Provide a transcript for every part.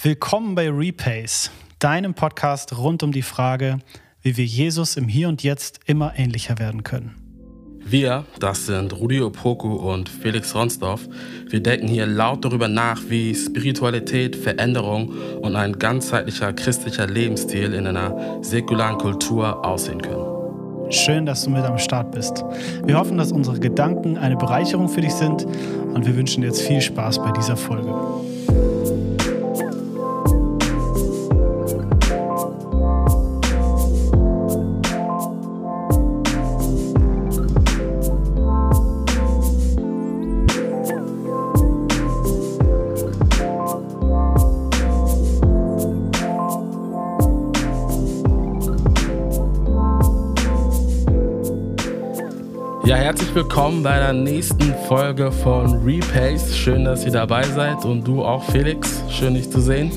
Willkommen bei Repays, deinem Podcast rund um die Frage, wie wir Jesus im Hier und Jetzt immer ähnlicher werden können. Wir, das sind Rudi Opoku und Felix Ronsdorf, wir denken hier laut darüber nach, wie Spiritualität, Veränderung und ein ganzheitlicher christlicher Lebensstil in einer säkularen Kultur aussehen können. Schön, dass du mit am Start bist. Wir hoffen, dass unsere Gedanken eine Bereicherung für dich sind und wir wünschen dir jetzt viel Spaß bei dieser Folge. Willkommen bei der nächsten Folge von Repace. Schön, dass ihr dabei seid und du auch, Felix. Schön, dich zu sehen.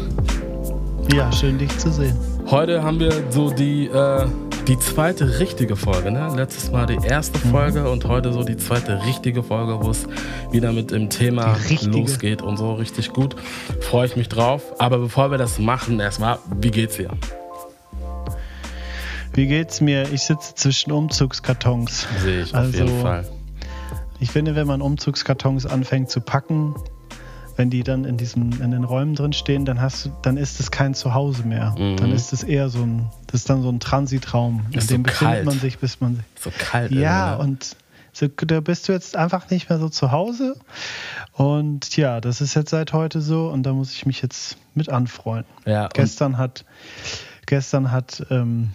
Ja, schön, dich zu sehen. Heute haben wir so die, äh, die zweite richtige Folge. Ne? Letztes Mal die erste mhm. Folge und heute so die zweite richtige Folge, wo es wieder mit dem Thema losgeht und so richtig gut. Freue ich mich drauf. Aber bevor wir das machen, erstmal, wie geht's dir? Wie geht's mir? Ich sitze zwischen Umzugskartons. Sehe ich also, auf jeden Fall. Ich finde, wenn man Umzugskartons anfängt zu packen, wenn die dann in diesen in den Räumen drin stehen, dann hast du, dann ist es kein Zuhause mehr. Mhm. Dann ist es eher so ein, das ist dann so ein Transitraum, in dem so befindet kalt. man sich, bis man sich. So kalt. Ja, ne? und so, da bist du jetzt einfach nicht mehr so zu Hause. Und ja, das ist jetzt seit heute so und da muss ich mich jetzt mit anfreunden. Ja, gestern hat, gestern hat ähm,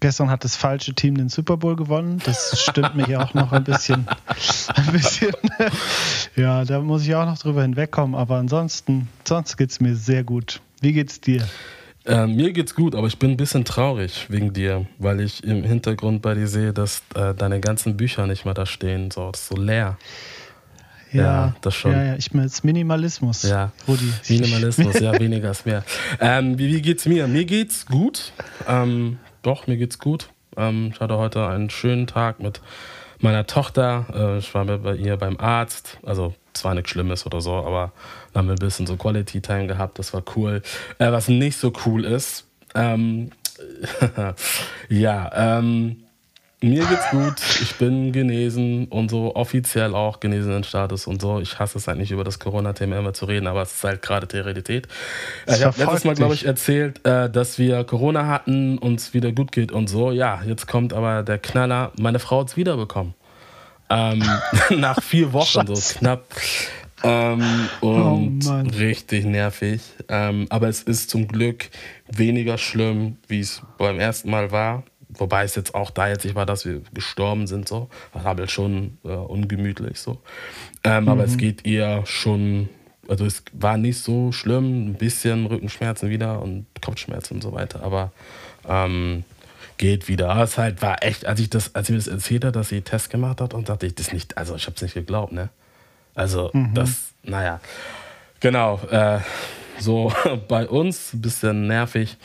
Gestern hat das falsche Team den Super Bowl gewonnen. Das stimmt mich auch noch ein bisschen. Ein bisschen. ja, da muss ich auch noch drüber hinwegkommen. Aber ansonsten, sonst geht es mir sehr gut. Wie geht's dir? Äh, mir geht's gut, aber ich bin ein bisschen traurig wegen dir, weil ich im Hintergrund bei dir sehe, dass äh, deine ganzen Bücher nicht mehr da stehen. So, das ist so leer. Ja, ja, das schon. Ja, ja, ich meine, es Minimalismus. Ja, Rudi. Minimalismus, ja, weniger ist mehr. Ähm, wie, wie geht's mir? Mir geht's gut. Ähm, doch, mir geht's gut. Ähm, ich hatte heute einen schönen Tag mit meiner Tochter. Äh, ich war bei ihr beim Arzt. Also, zwar nichts Schlimmes oder so, aber dann haben wir ein bisschen so Quality Time gehabt. Das war cool. Äh, was nicht so cool ist, ähm, ja, ähm, mir geht's gut, ich bin genesen und so offiziell auch genesenen Status und so. Ich hasse es halt nicht über das Corona-Thema immer zu reden, aber es ist halt gerade die Realität. Äh, ich habe letztes Mal, glaube ich, erzählt, äh, dass wir Corona hatten, uns wieder gut geht und so. Ja, jetzt kommt aber der Knaller. Meine Frau hat es wiederbekommen. Ähm, nach vier Wochen, Schatz. so knapp. Ähm, und oh richtig nervig. Ähm, aber es ist zum Glück weniger schlimm, wie es beim ersten Mal war. Wobei es jetzt auch da jetzt nicht war, dass wir gestorben sind, so. Das war halt schon äh, ungemütlich, so. Ähm, mhm. Aber es mhm. geht ihr schon, also es war nicht so schlimm, ein bisschen Rückenschmerzen wieder und Kopfschmerzen und so weiter, aber ähm, geht wieder. Aber es halt war echt, als ich das, als sie mir das erzählt hat, dass sie Test gemacht hat und dachte ich, das nicht, also ich habe es nicht geglaubt, ne? Also, mhm. das, naja. Genau, äh, so bei uns, ein bisschen nervig.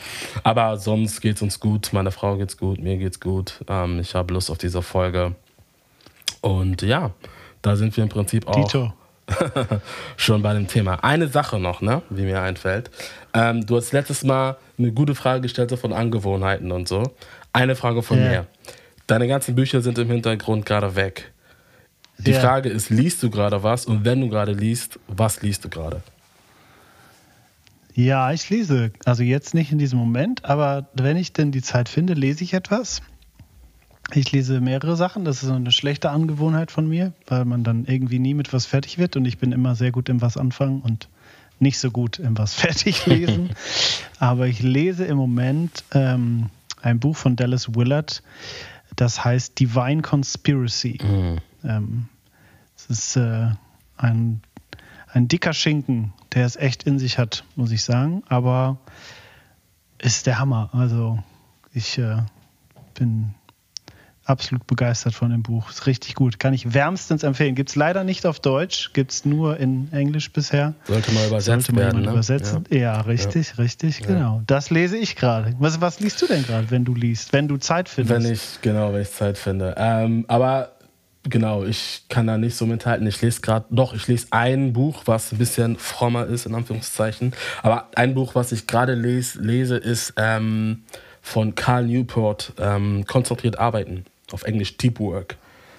Aber sonst geht es uns gut. Meiner Frau geht's gut, mir geht's gut. Ähm, ich habe Lust auf diese Folge. Und ja, da sind wir im Prinzip auch schon bei dem Thema. Eine Sache noch, ne, wie mir einfällt. Ähm, du hast letztes Mal eine gute Frage gestellt von Angewohnheiten und so. Eine Frage von yeah. mir. Deine ganzen Bücher sind im Hintergrund gerade weg. Die yeah. Frage ist, liest du gerade was? Und wenn du gerade liest, was liest du gerade? Ja, ich lese. Also jetzt nicht in diesem Moment, aber wenn ich denn die Zeit finde, lese ich etwas. Ich lese mehrere Sachen. Das ist so eine schlechte Angewohnheit von mir, weil man dann irgendwie nie mit was fertig wird und ich bin immer sehr gut im was anfangen und nicht so gut im was fertig lesen. aber ich lese im Moment ähm, ein Buch von Dallas Willard, das heißt Divine Conspiracy. Mhm. Ähm, es ist äh, ein ein dicker Schinken, der es echt in sich hat, muss ich sagen. Aber ist der Hammer. Also ich äh, bin absolut begeistert von dem Buch. Ist richtig gut. Kann ich wärmstens empfehlen. Gibt es leider nicht auf Deutsch, gibt es nur in Englisch bisher. Sollte mal übersetzt Sollte mal werden. Ne? Übersetzen. Ja. ja. richtig, ja. richtig, ja. genau. Das lese ich gerade. Was, was liest du denn gerade, wenn du liest, wenn du Zeit findest? Wenn ich, genau, wenn ich Zeit finde. Ähm, aber genau, ich kann da nicht so mithalten. Ich lese gerade, doch, ich lese ein Buch, was ein bisschen frommer ist, in Anführungszeichen. Aber ein Buch, was ich gerade les, lese, ist ähm, von Carl Newport, ähm, Konzentriert arbeiten. Auf Englisch Deep Work.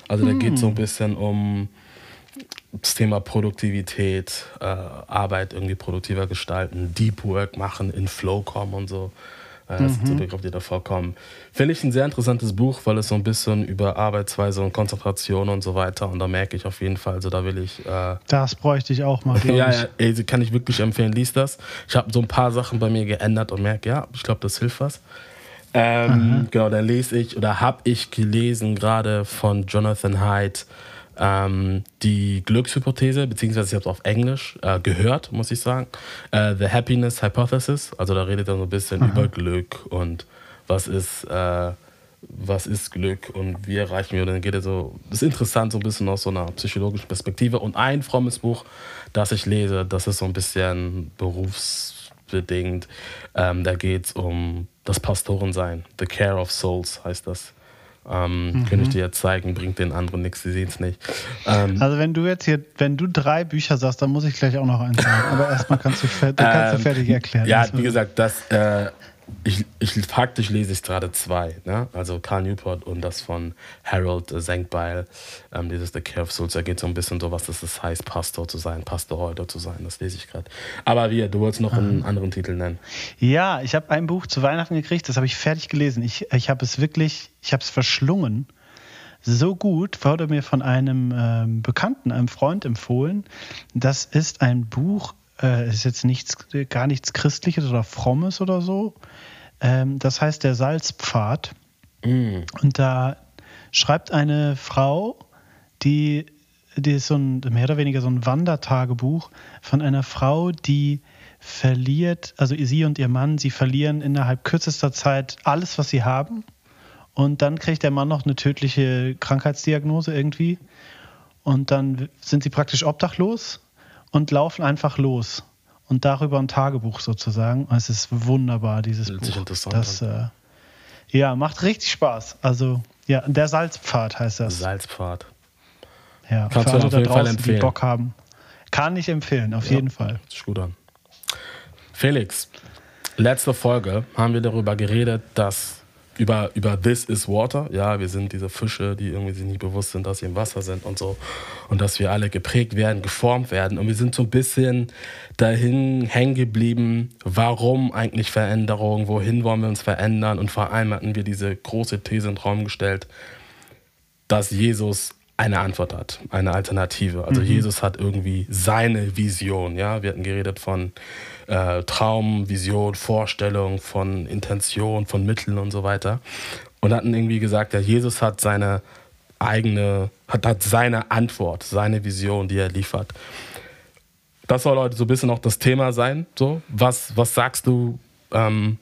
Also da geht es so ein hm. bisschen um das Thema Produktivität, äh, Arbeit irgendwie produktiver gestalten, Deep Work machen, in Flow kommen und so. Äh, das sind so mhm. Begriffe, die da vorkommen. Finde ich ein sehr interessantes Buch, weil es so ein bisschen über Arbeitsweise und Konzentration und so weiter und da merke ich auf jeden Fall, also da will ich. Äh, das bräuchte ich auch mal. ja, ja, ey, kann ich wirklich empfehlen, lies das. Ich habe so ein paar Sachen bei mir geändert und merke, ja, ich glaube, das hilft was. Ähm, genau, dann lese ich oder habe ich gelesen gerade von Jonathan Haidt ähm, die Glückshypothese, beziehungsweise ich habe es auf Englisch äh, gehört, muss ich sagen. Äh, The Happiness Hypothesis. Also da redet er so ein bisschen Aha. über Glück und was ist, äh, was ist Glück und wie erreichen wir. Und dann geht er so, das ist interessant, so ein bisschen aus so einer psychologischen Perspektive. Und ein frommes Buch, das ich lese, das ist so ein bisschen berufsbedingt. Ähm, da geht es um das Pastorensein. The Care of Souls heißt das. Ähm, mhm. Könnte ich dir jetzt zeigen, bringt den anderen nichts, sie sehen es nicht. Ähm, also wenn du jetzt hier, wenn du drei Bücher sagst, dann muss ich gleich auch noch eins sagen. Aber erstmal kannst du, kannst du ähm, fertig erklären. Ja, wie gesagt, das äh, ich, ich faktisch lese ich gerade zwei, ne? also Carl Newport und das von Harold Senkbeil, ähm, dieses The Care of Souls, da geht so ein bisschen so, was das heißt, Pastor zu sein, Pastor heute zu sein, das lese ich gerade. Aber wir, du wolltest noch einen anderen Titel nennen. Ja, ich habe ein Buch zu Weihnachten gekriegt, das habe ich fertig gelesen. Ich, ich habe es wirklich, ich habe es verschlungen. So gut wurde mir von einem ähm, Bekannten, einem Freund empfohlen. Das ist ein Buch äh, ist jetzt nichts, gar nichts Christliches oder Frommes oder so. Ähm, das heißt der Salzpfad. Mm. Und da schreibt eine Frau, die, die ist so ein, mehr oder weniger so ein Wandertagebuch von einer Frau, die verliert, also sie und ihr Mann, sie verlieren innerhalb kürzester Zeit alles, was sie haben. Und dann kriegt der Mann noch eine tödliche Krankheitsdiagnose irgendwie. Und dann sind sie praktisch obdachlos und laufen einfach los. Und darüber ein Tagebuch sozusagen. es ist wunderbar, dieses Buch. Sich interessant das, äh, ja, macht richtig Spaß. Also, ja, der Salzpfad heißt das. Salzpfad. Ja, Kannst für alle da draußen, die Bock haben. Kann ich empfehlen, auf ja, jeden Fall. Ist gut an. Felix, letzte Folge haben wir darüber geredet, dass über, über This is Water. Ja, wir sind diese Fische, die irgendwie sich nicht bewusst sind, dass sie im Wasser sind und so. Und dass wir alle geprägt werden, geformt werden. Und wir sind so ein bisschen dahin hängen geblieben, warum eigentlich Veränderung, wohin wollen wir uns verändern. Und vor allem hatten wir diese große These in den Raum gestellt, dass Jesus eine Antwort hat, eine Alternative. Also mhm. Jesus hat irgendwie seine Vision. Ja, wir hatten geredet von äh, Traum, Vision, Vorstellung, von Intention, von Mitteln und so weiter. Und hatten irgendwie gesagt, ja, Jesus hat seine eigene, hat, hat seine Antwort, seine Vision, die er liefert. Das soll heute so ein bisschen auch das Thema sein. So, was, was sagst du? Ähm,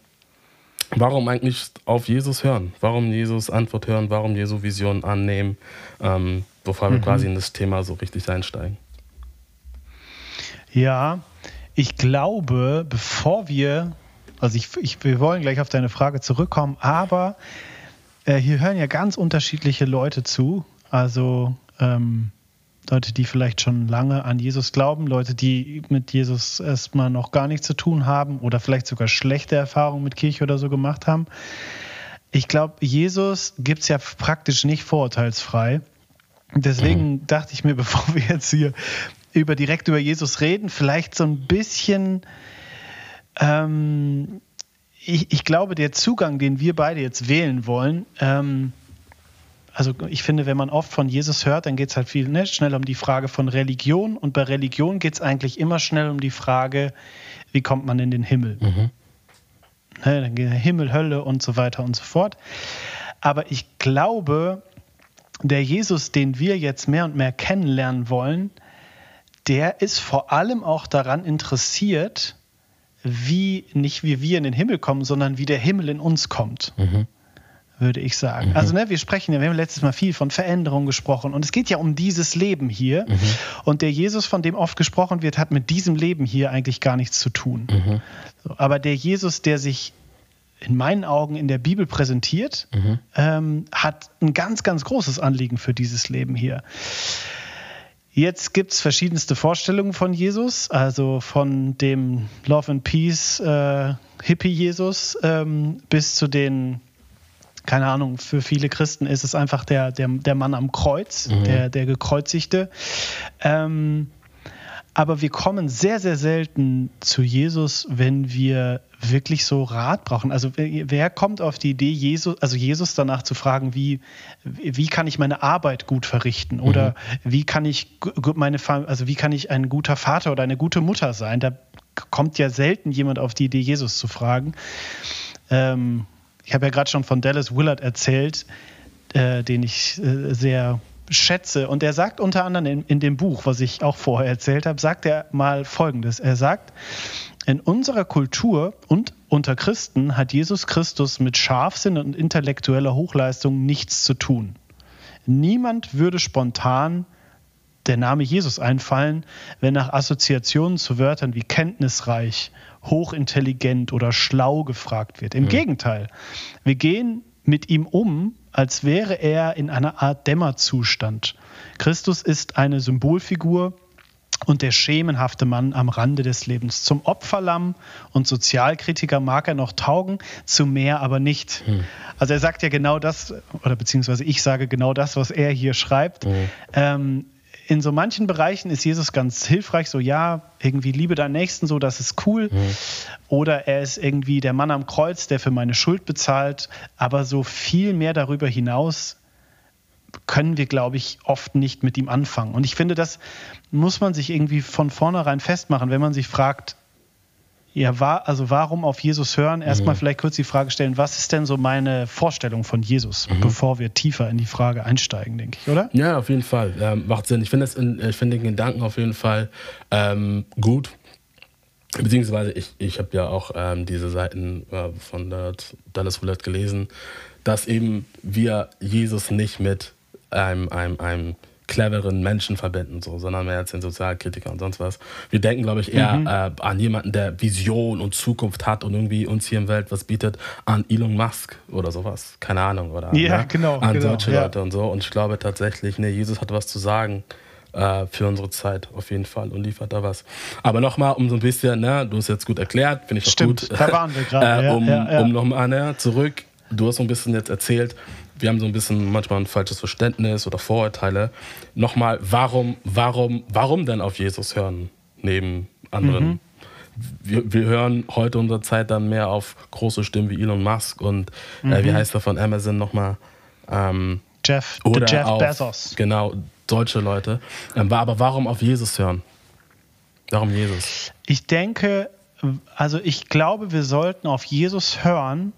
warum eigentlich auf Jesus hören? Warum Jesus Antwort hören? Warum Jesu Vision annehmen? Ähm, bevor wir mhm. quasi in das Thema so richtig einsteigen. Ja, ich glaube, bevor wir, also ich, ich, wir wollen gleich auf deine Frage zurückkommen, aber äh, hier hören ja ganz unterschiedliche Leute zu. Also ähm, Leute, die vielleicht schon lange an Jesus glauben, Leute, die mit Jesus erstmal noch gar nichts zu tun haben oder vielleicht sogar schlechte Erfahrungen mit Kirche oder so gemacht haben. Ich glaube, Jesus gibt es ja praktisch nicht vorurteilsfrei. Deswegen mhm. dachte ich mir, bevor wir jetzt hier über direkt über Jesus reden, vielleicht so ein bisschen. Ähm, ich, ich, glaube, der Zugang, den wir beide jetzt wählen wollen, ähm, also ich finde, wenn man oft von Jesus hört, dann geht es halt viel ne, schnell um die Frage von Religion und bei Religion geht es eigentlich immer schnell um die Frage, wie kommt man in den Himmel? Mhm. Ne, dann Himmel, Hölle und so weiter und so fort. Aber ich glaube, der Jesus, den wir jetzt mehr und mehr kennenlernen wollen, der ist vor allem auch daran interessiert, wie nicht wie wir in den Himmel kommen, sondern wie der Himmel in uns kommt. Mhm. Würde ich sagen. Mhm. Also, ne, wir sprechen ja, wir haben letztes Mal viel von Veränderung gesprochen und es geht ja um dieses Leben hier. Mhm. Und der Jesus, von dem oft gesprochen wird, hat mit diesem Leben hier eigentlich gar nichts zu tun. Mhm. aber der Jesus, der sich in meinen Augen in der Bibel präsentiert, mhm. ähm, hat ein ganz, ganz großes Anliegen für dieses Leben hier. Jetzt gibt es verschiedenste Vorstellungen von Jesus, also von dem Love and Peace äh, Hippie-Jesus ähm, bis zu den, keine Ahnung, für viele Christen ist es einfach der, der, der Mann am Kreuz, mhm. der, der Gekreuzigte. Ähm, aber wir kommen sehr, sehr selten zu Jesus, wenn wir wirklich so Rat brauchen. Also wer kommt auf die Idee, Jesus, also Jesus danach zu fragen, wie, wie kann ich meine Arbeit gut verrichten? Oder mhm. wie kann ich meine also wie kann ich ein guter Vater oder eine gute Mutter sein? Da kommt ja selten jemand auf die Idee, Jesus zu fragen. Ähm, ich habe ja gerade schon von Dallas Willard erzählt, äh, den ich äh, sehr schätze. Und er sagt unter anderem in, in dem Buch, was ich auch vorher erzählt habe, sagt er mal Folgendes. Er sagt, in unserer Kultur und unter Christen hat Jesus Christus mit Scharfsinn und intellektueller Hochleistung nichts zu tun. Niemand würde spontan der Name Jesus einfallen, wenn nach Assoziationen zu Wörtern wie kenntnisreich, hochintelligent oder schlau gefragt wird. Im mhm. Gegenteil, wir gehen mit ihm um, als wäre er in einer Art Dämmerzustand. Christus ist eine Symbolfigur und der schemenhafte Mann am Rande des Lebens. Zum Opferlamm und Sozialkritiker mag er noch taugen, zu mehr aber nicht. Hm. Also er sagt ja genau das, oder beziehungsweise ich sage genau das, was er hier schreibt. Hm. Ähm, in so manchen Bereichen ist Jesus ganz hilfreich, so ja, irgendwie liebe deinen Nächsten, so das ist cool. Mhm. Oder er ist irgendwie der Mann am Kreuz, der für meine Schuld bezahlt. Aber so viel mehr darüber hinaus können wir, glaube ich, oft nicht mit ihm anfangen. Und ich finde, das muss man sich irgendwie von vornherein festmachen, wenn man sich fragt, ja, war, also warum auf Jesus hören? Erstmal mhm. vielleicht kurz die Frage stellen, was ist denn so meine Vorstellung von Jesus, mhm. bevor wir tiefer in die Frage einsteigen, denke ich, oder? Ja, auf jeden Fall. Ähm, macht Sinn. Ich finde find den Gedanken auf jeden Fall ähm, gut. Beziehungsweise ich, ich habe ja auch ähm, diese Seiten äh, von Dallas Willard gelesen, dass eben wir Jesus nicht mit einem, einem, einem cleveren Menschen verbinden, so, sondern mehr als den Sozialkritiker und sonst was. Wir denken, glaube ich, eher mhm. äh, an jemanden, der Vision und Zukunft hat und irgendwie uns hier im Welt was bietet, an Elon Musk oder sowas. Keine Ahnung. Oder ja, ne? genau, an genau, solche ja. Leute und so. Und ich glaube tatsächlich, nee, Jesus hat was zu sagen äh, für unsere Zeit auf jeden Fall und liefert da was. Aber nochmal, um so ein bisschen, ne, du hast jetzt gut erklärt, finde ich auch Stimmt, gut. Da waren wir gerade. äh, um ja, ja, um nochmal ne, zurück, du hast so ein bisschen jetzt erzählt, wir haben so ein bisschen manchmal ein falsches Verständnis oder Vorurteile. Nochmal, warum, warum, warum denn auf Jesus hören neben anderen? Mhm. Wir, wir, hören heute unserer Zeit dann mehr auf große Stimmen wie Elon Musk und mhm. äh, wie mhm. heißt er von Amazon nochmal? Ähm, Jeff, oder Jeff auf, Bezos. Genau, deutsche Leute. Ähm, aber warum auf Jesus hören? Warum Jesus? Ich denke, also ich glaube, wir sollten auf Jesus hören,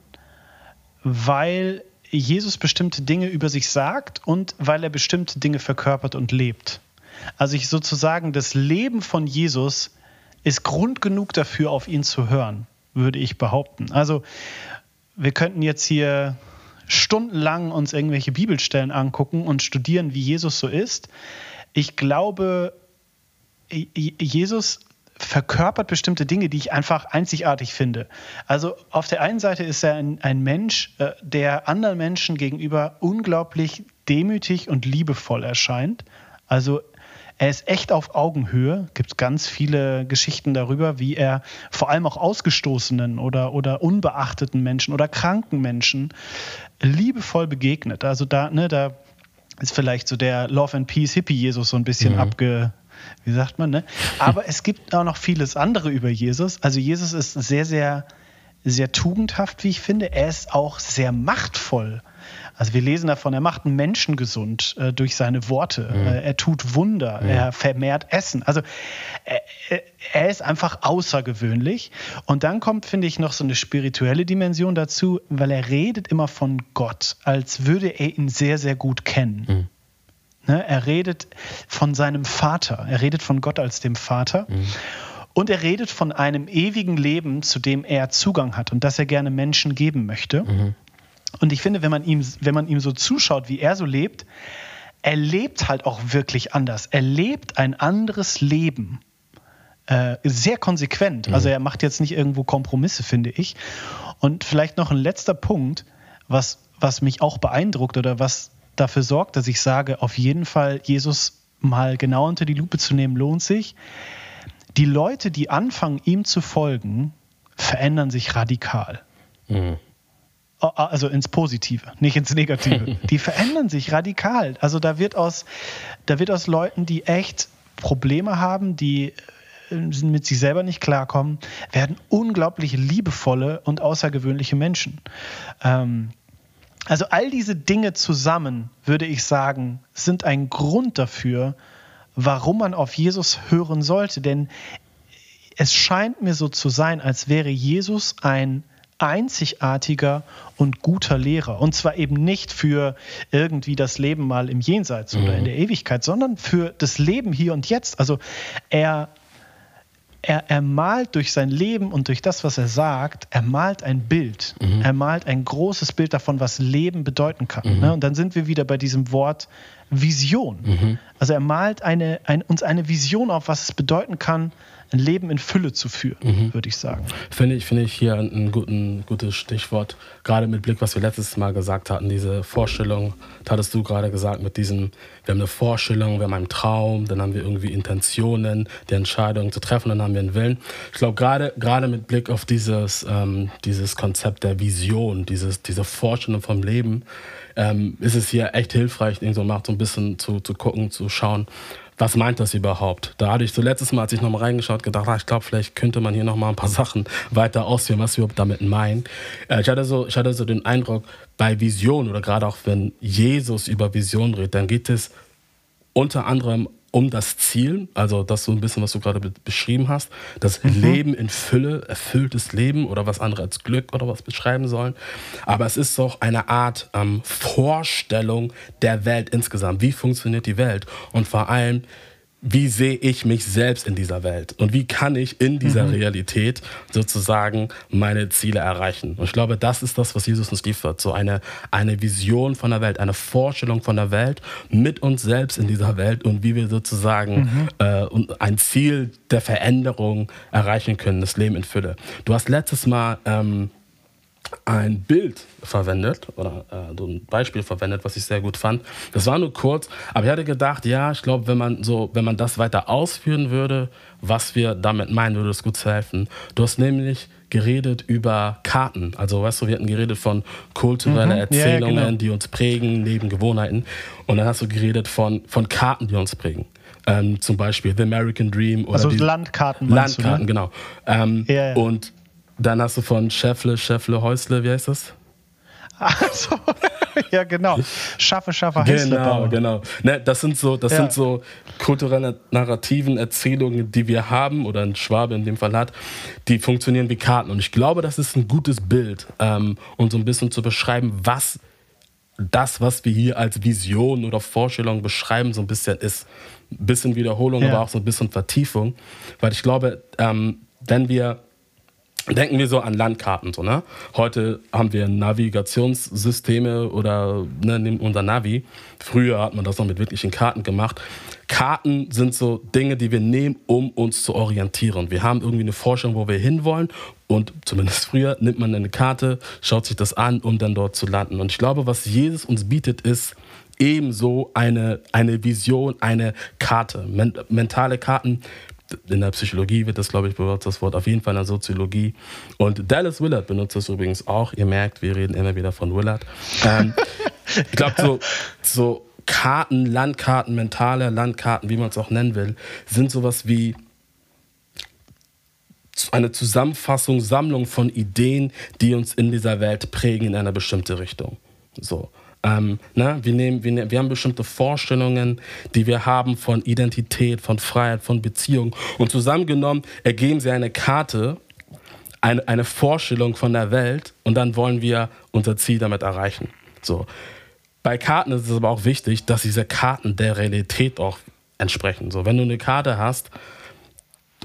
weil Jesus bestimmte Dinge über sich sagt und weil er bestimmte Dinge verkörpert und lebt. Also ich sozusagen das Leben von Jesus ist Grund genug dafür, auf ihn zu hören, würde ich behaupten. Also wir könnten jetzt hier stundenlang uns irgendwelche Bibelstellen angucken und studieren, wie Jesus so ist. Ich glaube, Jesus verkörpert bestimmte Dinge, die ich einfach einzigartig finde. Also auf der einen Seite ist er ein, ein Mensch, äh, der anderen Menschen gegenüber unglaublich demütig und liebevoll erscheint. Also er ist echt auf Augenhöhe. Es gibt ganz viele Geschichten darüber, wie er vor allem auch ausgestoßenen oder, oder unbeachteten Menschen oder kranken Menschen liebevoll begegnet. Also da, ne, da ist vielleicht so der Love and Peace Hippie Jesus so ein bisschen mhm. abge, wie sagt man, ne? Aber es gibt auch noch vieles andere über Jesus. Also Jesus ist sehr, sehr, sehr tugendhaft, wie ich finde. Er ist auch sehr machtvoll. Also wir lesen davon, er macht einen Menschen gesund äh, durch seine Worte. Mhm. Äh, er tut Wunder, mhm. er vermehrt Essen. Also äh, er ist einfach außergewöhnlich. Und dann kommt, finde ich, noch so eine spirituelle Dimension dazu, weil er redet immer von Gott, als würde er ihn sehr, sehr gut kennen. Mhm. Ne? Er redet von seinem Vater. Er redet von Gott als dem Vater. Mhm. Und er redet von einem ewigen Leben, zu dem er Zugang hat und das er gerne Menschen geben möchte. Mhm. Und ich finde, wenn man, ihm, wenn man ihm so zuschaut, wie er so lebt, er lebt halt auch wirklich anders. Er lebt ein anderes Leben äh, sehr konsequent. Mhm. Also er macht jetzt nicht irgendwo Kompromisse, finde ich. Und vielleicht noch ein letzter Punkt, was, was mich auch beeindruckt oder was dafür sorgt, dass ich sage, auf jeden Fall Jesus mal genau unter die Lupe zu nehmen, lohnt sich. Die Leute, die anfangen, ihm zu folgen, verändern sich radikal. Mhm. Also ins Positive, nicht ins Negative. die verändern sich radikal. Also da wird aus, da wird aus Leuten, die echt Probleme haben, die äh, mit sich selber nicht klarkommen, werden unglaublich liebevolle und außergewöhnliche Menschen. Ähm, also all diese Dinge zusammen, würde ich sagen, sind ein Grund dafür, warum man auf Jesus hören sollte. Denn es scheint mir so zu sein, als wäre Jesus ein einzigartiger und guter Lehrer. Und zwar eben nicht für irgendwie das Leben mal im Jenseits mhm. oder in der Ewigkeit, sondern für das Leben hier und jetzt. Also er er, er malt durch sein Leben und durch das, was er sagt, er malt ein Bild. Mhm. Er malt ein großes Bild davon, was Leben bedeuten kann. Mhm. Ne? Und dann sind wir wieder bei diesem Wort Vision. Mhm. Also er malt eine, ein, uns eine Vision auf, was es bedeuten kann, ein Leben in Fülle zu führen, mhm. würde ich sagen. Finde ich, finde ich hier ein guten, gutes Stichwort, gerade mit Blick, was wir letztes Mal gesagt hatten, diese Vorstellung, da hattest du gerade gesagt, mit diesem, wir haben eine Vorstellung, wir haben einen Traum, dann haben wir irgendwie Intentionen, die Entscheidung zu treffen, dann haben wir einen Willen. Ich glaube, gerade, gerade mit Blick auf dieses, ähm, dieses Konzept der Vision, dieses, diese Vorstellung vom Leben, ähm, ist es hier echt hilfreich, so mal so ein bisschen zu, zu gucken, zu schauen, was meint das überhaupt? Da hatte ich so letztes Mal, als ich nochmal reingeschaut, gedacht, ah, ich glaube, vielleicht könnte man hier nochmal ein paar Sachen weiter ausführen, was wir damit meinen. Äh, ich, hatte so, ich hatte so den Eindruck, bei Vision oder gerade auch wenn Jesus über Vision redet, dann geht es unter anderem um das Ziel, also das so ein bisschen, was du gerade beschrieben hast, das mhm. Leben in Fülle, erfülltes Leben oder was andere als Glück oder was beschreiben sollen. Aber es ist auch eine Art ähm, Vorstellung der Welt insgesamt. Wie funktioniert die Welt? Und vor allem, wie sehe ich mich selbst in dieser Welt und wie kann ich in dieser mhm. Realität sozusagen meine Ziele erreichen. Und ich glaube, das ist das, was Jesus uns liefert. So eine, eine Vision von der Welt, eine Vorstellung von der Welt mit uns selbst in dieser Welt und wie wir sozusagen mhm. äh, ein Ziel der Veränderung erreichen können, das Leben in Fülle. Du hast letztes Mal ähm, ein Bild verwendet oder äh, so ein Beispiel verwendet, was ich sehr gut fand. Das war nur kurz, aber ich hatte gedacht, ja, ich glaube, wenn man so, wenn man das weiter ausführen würde, was wir damit meinen, würde es gut helfen. Du hast nämlich geredet über Karten. Also, weißt du, wir hatten geredet von kulturellen mhm, Erzählungen, ja, genau. die uns prägen, neben Gewohnheiten. Und dann hast du geredet von, von Karten, die uns prägen. Ähm, zum Beispiel The American Dream oder also Landkarten. Landkarten, du, ne? genau. Ähm, ja, ja. Und dann hast du von Schäffle, Schäffle, Häusle, wie heißt das? Achso, ja genau. Schaffe, schaffe, Häusle Genau, bauen. genau. Ne, das sind so, das ja. sind so kulturelle narrativen Erzählungen, die wir haben oder ein Schwabe in dem Fall hat, die funktionieren wie Karten. Und ich glaube, das ist ein gutes Bild, ähm, um so ein bisschen zu beschreiben, was das, was wir hier als Vision oder Vorstellung beschreiben, so ein bisschen ist. Ein bisschen Wiederholung, ja. aber auch so ein bisschen Vertiefung. Weil ich glaube, ähm, wenn wir Denken wir so an Landkarten. So, ne? Heute haben wir Navigationssysteme oder ne, nehmen unser Navi. Früher hat man das noch mit wirklichen Karten gemacht. Karten sind so Dinge, die wir nehmen, um uns zu orientieren. Wir haben irgendwie eine Forschung, wo wir hinwollen. Und zumindest früher nimmt man eine Karte, schaut sich das an, um dann dort zu landen. Und ich glaube, was Jesus uns bietet, ist ebenso eine, eine Vision, eine Karte. Men mentale Karten in der Psychologie wird das, glaube ich, benutzt, das Wort auf jeden Fall in der Soziologie. Und Dallas Willard benutzt das übrigens auch. Ihr merkt, wir reden immer wieder von Willard. Ähm, ich glaube, so, so Karten, Landkarten, mentale Landkarten, wie man es auch nennen will, sind sowas wie eine Zusammenfassung, Sammlung von Ideen, die uns in dieser Welt prägen in eine bestimmte Richtung. So. Ähm, ne? wir, nehmen, wir, nehmen, wir haben bestimmte Vorstellungen, die wir haben von Identität, von Freiheit, von Beziehung. Und zusammengenommen ergeben sie eine Karte, eine, eine Vorstellung von der Welt und dann wollen wir unser Ziel damit erreichen. So. Bei Karten ist es aber auch wichtig, dass diese Karten der Realität auch entsprechen. So, wenn du eine Karte hast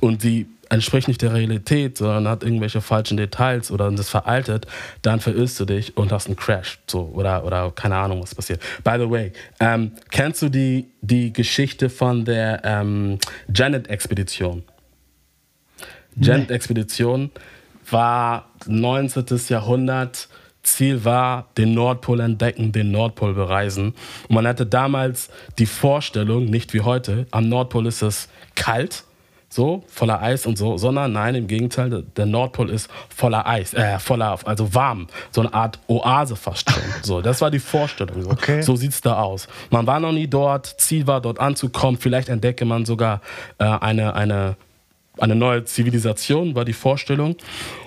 und sie entspricht nicht der Realität, sondern hat irgendwelche falschen Details oder ist veraltet, dann verirrst du dich und hast einen Crash. So, oder, oder keine Ahnung, was passiert. By the way, ähm, kennst du die, die Geschichte von der ähm, Janet-Expedition? Janet-Expedition war 19. Jahrhundert. Ziel war, den Nordpol entdecken, den Nordpol bereisen. Und man hatte damals die Vorstellung, nicht wie heute, am Nordpol ist es kalt, so voller Eis und so, sondern nein, im Gegenteil, der Nordpol ist voller Eis, äh, voller, also warm, so eine Art Oase fast schon. So, das war die Vorstellung. So, okay. so sieht es da aus. Man war noch nie dort, Ziel war dort anzukommen, vielleicht entdecke man sogar äh, eine, eine, eine neue Zivilisation, war die Vorstellung.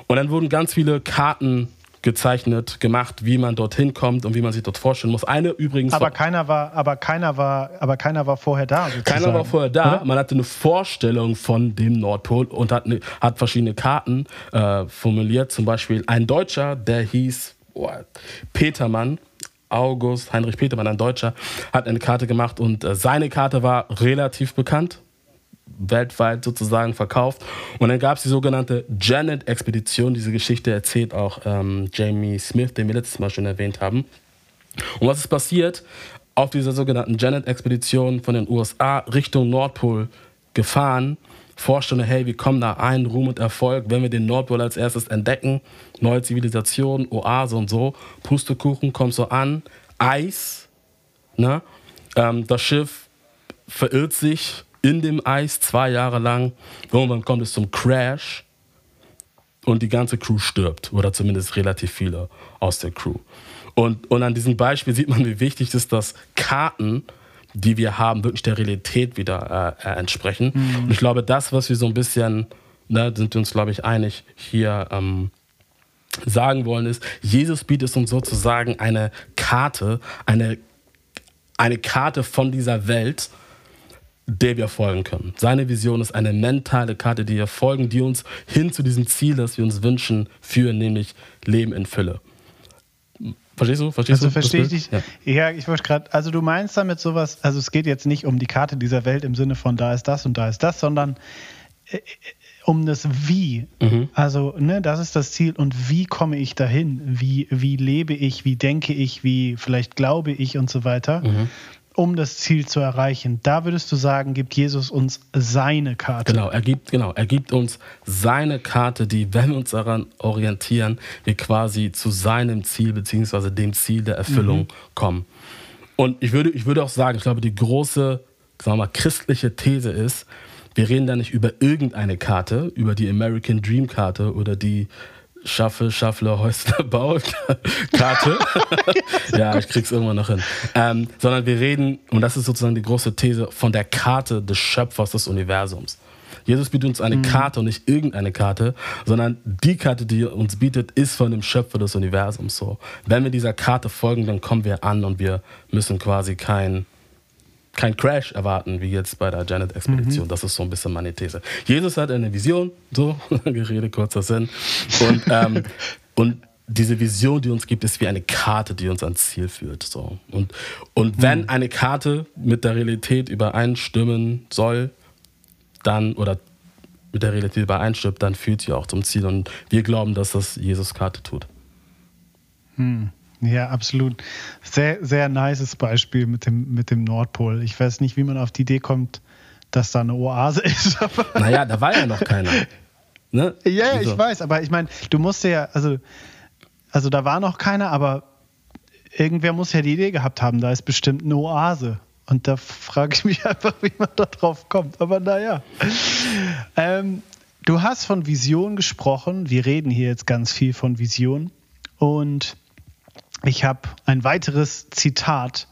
Und dann wurden ganz viele Karten gezeichnet, gemacht, wie man dorthin kommt und wie man sich dort vorstellen muss. Eine übrigens. Aber keiner war, aber keiner war, aber keiner war vorher da. Sozusagen. Keiner war vorher da. Oder? Man hatte eine Vorstellung von dem Nordpol und hat, eine, hat verschiedene Karten äh, formuliert. Zum Beispiel ein Deutscher, der hieß oh, Petermann. August Heinrich Petermann, ein Deutscher, hat eine Karte gemacht und äh, seine Karte war relativ bekannt weltweit sozusagen verkauft. Und dann gab es die sogenannte Janet-Expedition. Diese Geschichte erzählt auch ähm, Jamie Smith, den wir letztes Mal schon erwähnt haben. Und was ist passiert? Auf dieser sogenannten Janet-Expedition von den USA Richtung Nordpol gefahren. Vorstellung, hey, wir kommen da ein, Ruhm und Erfolg, wenn wir den Nordpol als erstes entdecken. Neue Zivilisation, Oase und so. Pustekuchen, kommst so an. Eis. Ne? Ähm, das Schiff verirrt sich in dem Eis zwei Jahre lang. Irgendwann kommt es zum Crash und die ganze Crew stirbt oder zumindest relativ viele aus der Crew. Und, und an diesem Beispiel sieht man, wie wichtig es ist, dass Karten, die wir haben, wirklich der Realität wieder äh, äh, entsprechen. Mhm. Und ich glaube, das, was wir so ein bisschen, ne, sind wir uns, glaube ich, einig, hier ähm, sagen wollen, ist, Jesus bietet uns sozusagen eine Karte, eine, eine Karte von dieser Welt, der wir folgen können. Seine Vision ist eine mentale Karte, die wir folgen, die uns hin zu diesem Ziel, das wir uns wünschen, führen, nämlich Leben in Fülle. Verstehst du? Verstehst also du? verstehe ich dich. Ja. ja, ich wollte gerade, also du meinst damit sowas, also es geht jetzt nicht um die Karte dieser Welt im Sinne von da ist das und da ist das, sondern äh, um das Wie. Mhm. Also, ne, das ist das Ziel und wie komme ich dahin? Wie, wie lebe ich? Wie denke ich? Wie vielleicht glaube ich und so weiter? Mhm um das Ziel zu erreichen. Da würdest du sagen, gibt Jesus uns seine Karte. Genau, er gibt, genau, er gibt uns seine Karte, die, wenn wir uns daran orientieren, wir quasi zu seinem Ziel bzw. dem Ziel der Erfüllung mhm. kommen. Und ich würde, ich würde auch sagen, ich glaube, die große, sagen wir mal, christliche These ist, wir reden da nicht über irgendeine Karte, über die American Dream Karte oder die Schaffe, Schaffler, Häusler, Bau, Karte. ja, ich krieg's irgendwann noch hin. Ähm, sondern wir reden, und das ist sozusagen die große These, von der Karte des Schöpfers des Universums. Jesus bietet uns eine mhm. Karte und nicht irgendeine Karte, sondern die Karte, die er uns bietet, ist von dem Schöpfer des Universums so. Wenn wir dieser Karte folgen, dann kommen wir an und wir müssen quasi kein kein Crash erwarten, wie jetzt bei der Janet-Expedition. Mhm. Das ist so ein bisschen meine These. Jesus hat eine Vision, so, Gerede, kurzer Sinn. Und, ähm, und diese Vision, die uns gibt, ist wie eine Karte, die uns ans Ziel führt. So. Und, und wenn mhm. eine Karte mit der Realität übereinstimmen soll, dann, oder mit der Realität übereinstimmt, dann führt sie auch zum Ziel. Und wir glauben, dass das Jesus Karte tut. Hm. Ja, absolut. Sehr, sehr nices Beispiel mit dem, mit dem Nordpol. Ich weiß nicht, wie man auf die Idee kommt, dass da eine Oase ist. naja, da war ja noch keiner. Ne? Ja, ja, ich weiß, aber ich meine, du musst ja, also, also da war noch keiner, aber irgendwer muss ja die Idee gehabt haben, da ist bestimmt eine Oase. Und da frage ich mich einfach, wie man da drauf kommt. Aber naja. Ähm, du hast von Vision gesprochen. Wir reden hier jetzt ganz viel von Vision. Und ich habe ein weiteres Zitat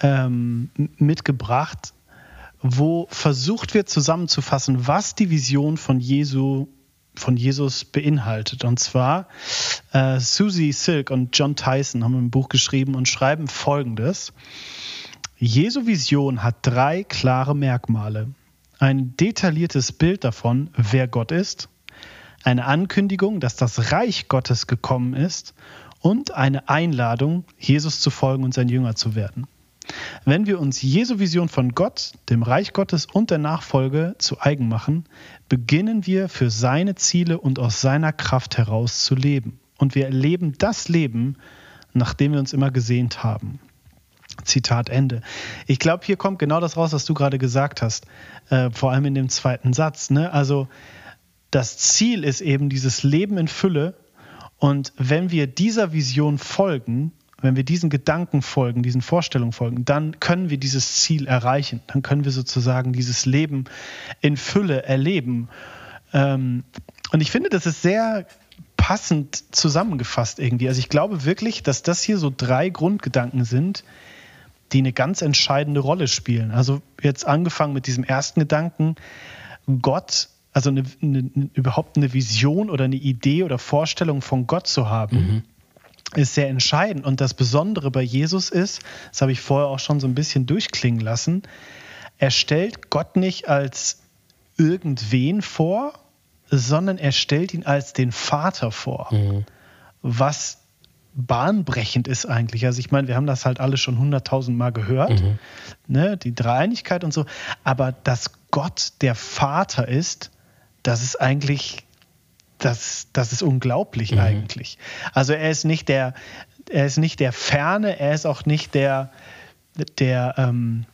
ähm, mitgebracht, wo versucht wird zusammenzufassen, was die Vision von Jesu von Jesus beinhaltet. Und zwar äh, Susie Silk und John Tyson haben ein Buch geschrieben und schreiben folgendes. Jesu Vision hat drei klare Merkmale. Ein detailliertes Bild davon, wer Gott ist, eine Ankündigung, dass das Reich Gottes gekommen ist und eine Einladung, Jesus zu folgen und sein Jünger zu werden. Wenn wir uns Jesu Vision von Gott, dem Reich Gottes und der Nachfolge zu eigen machen, beginnen wir für seine Ziele und aus seiner Kraft heraus zu leben. Und wir erleben das Leben, nach dem wir uns immer gesehnt haben. Zitat Ende. Ich glaube, hier kommt genau das raus, was du gerade gesagt hast, äh, vor allem in dem zweiten Satz. Ne? Also das Ziel ist eben dieses Leben in Fülle. Und wenn wir dieser Vision folgen, wenn wir diesen Gedanken folgen, diesen Vorstellungen folgen, dann können wir dieses Ziel erreichen. Dann können wir sozusagen dieses Leben in Fülle erleben. Ähm, und ich finde, das ist sehr passend zusammengefasst irgendwie. Also ich glaube wirklich, dass das hier so drei Grundgedanken sind, die eine ganz entscheidende Rolle spielen. Also jetzt angefangen mit diesem ersten Gedanken, Gott, also eine, eine, überhaupt eine Vision oder eine Idee oder Vorstellung von Gott zu haben. Mhm ist sehr entscheidend. Und das Besondere bei Jesus ist, das habe ich vorher auch schon so ein bisschen durchklingen lassen, er stellt Gott nicht als irgendwen vor, sondern er stellt ihn als den Vater vor. Mhm. Was bahnbrechend ist eigentlich. Also ich meine, wir haben das halt alle schon hunderttausend Mal gehört, mhm. ne, die Dreieinigkeit und so. Aber dass Gott der Vater ist, das ist eigentlich das, das ist unglaublich mhm. eigentlich. Also er ist nicht der, er ist nicht der Ferne, er ist auch nicht der, der, ähm,